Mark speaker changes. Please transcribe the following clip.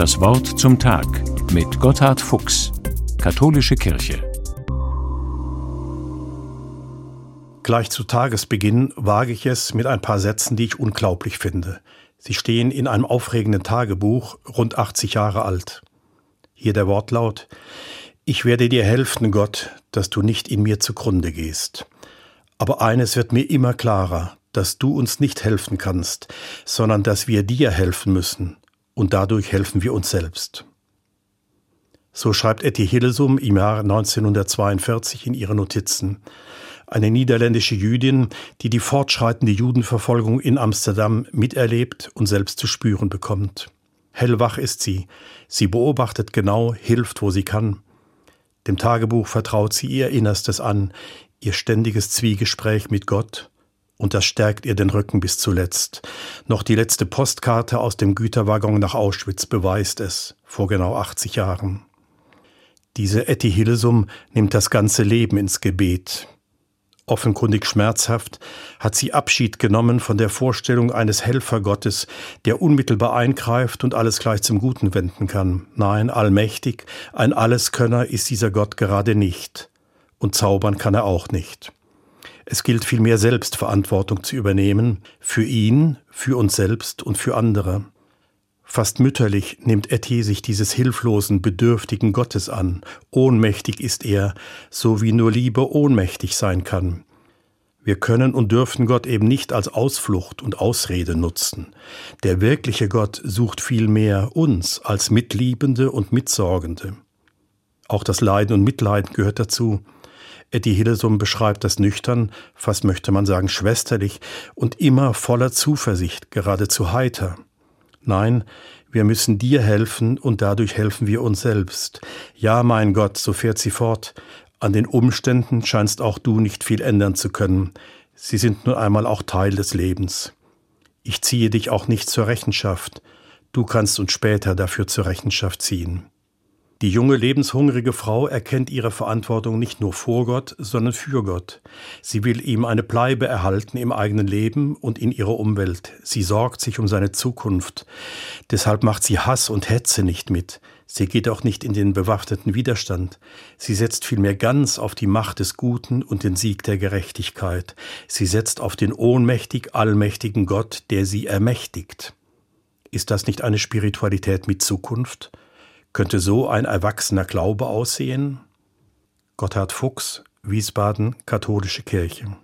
Speaker 1: Das Wort zum Tag mit Gotthard Fuchs, Katholische Kirche.
Speaker 2: Gleich zu Tagesbeginn wage ich es mit ein paar Sätzen, die ich unglaublich finde. Sie stehen in einem aufregenden Tagebuch, rund 80 Jahre alt. Hier der Wortlaut Ich werde dir helfen, Gott, dass du nicht in mir zugrunde gehst. Aber eines wird mir immer klarer, dass du uns nicht helfen kannst, sondern dass wir dir helfen müssen, und dadurch helfen wir uns selbst. So schreibt Etty Hillesum im Jahr 1942 in ihre Notizen. Eine niederländische Jüdin, die die fortschreitende Judenverfolgung in Amsterdam miterlebt und selbst zu spüren bekommt. Hellwach ist sie. Sie beobachtet genau, hilft, wo sie kann. Dem Tagebuch vertraut sie ihr Innerstes an, ihr ständiges Zwiegespräch mit Gott, und das stärkt ihr den Rücken bis zuletzt. Noch die letzte Postkarte aus dem Güterwaggon nach Auschwitz beweist es, vor genau 80 Jahren. Diese Etty Hillesum nimmt das ganze Leben ins Gebet. Offenkundig schmerzhaft hat sie Abschied genommen von der Vorstellung eines Helfergottes, der unmittelbar eingreift und alles gleich zum Guten wenden kann. Nein, allmächtig, ein Alleskönner ist dieser Gott gerade nicht. Und zaubern kann er auch nicht. Es gilt vielmehr selbst Verantwortung zu übernehmen, für ihn, für uns selbst und für andere. Fast mütterlich nimmt Etty sich dieses hilflosen, bedürftigen Gottes an. Ohnmächtig ist er, so wie nur Liebe ohnmächtig sein kann. Wir können und dürfen Gott eben nicht als Ausflucht und Ausrede nutzen. Der wirkliche Gott sucht vielmehr uns als Mitliebende und Mitsorgende. Auch das Leiden und Mitleiden gehört dazu. Etty Hillesum beschreibt das nüchtern, fast möchte man sagen schwesterlich und immer voller Zuversicht, geradezu heiter. Nein, wir müssen dir helfen und dadurch helfen wir uns selbst. Ja, mein Gott, so fährt sie fort, an den Umständen scheinst auch du nicht viel ändern zu können. Sie sind nun einmal auch Teil des Lebens. Ich ziehe dich auch nicht zur Rechenschaft. Du kannst uns später dafür zur Rechenschaft ziehen. Die junge lebenshungrige Frau erkennt ihre Verantwortung nicht nur vor Gott, sondern für Gott. Sie will ihm eine Bleibe erhalten im eigenen Leben und in ihrer Umwelt. Sie sorgt sich um seine Zukunft. Deshalb macht sie Hass und Hetze nicht mit. Sie geht auch nicht in den bewaffneten Widerstand. Sie setzt vielmehr ganz auf die Macht des Guten und den Sieg der Gerechtigkeit. Sie setzt auf den ohnmächtig allmächtigen Gott, der sie ermächtigt. Ist das nicht eine Spiritualität mit Zukunft? Könnte so ein erwachsener Glaube aussehen? Gotthard Fuchs, Wiesbaden, Katholische Kirche.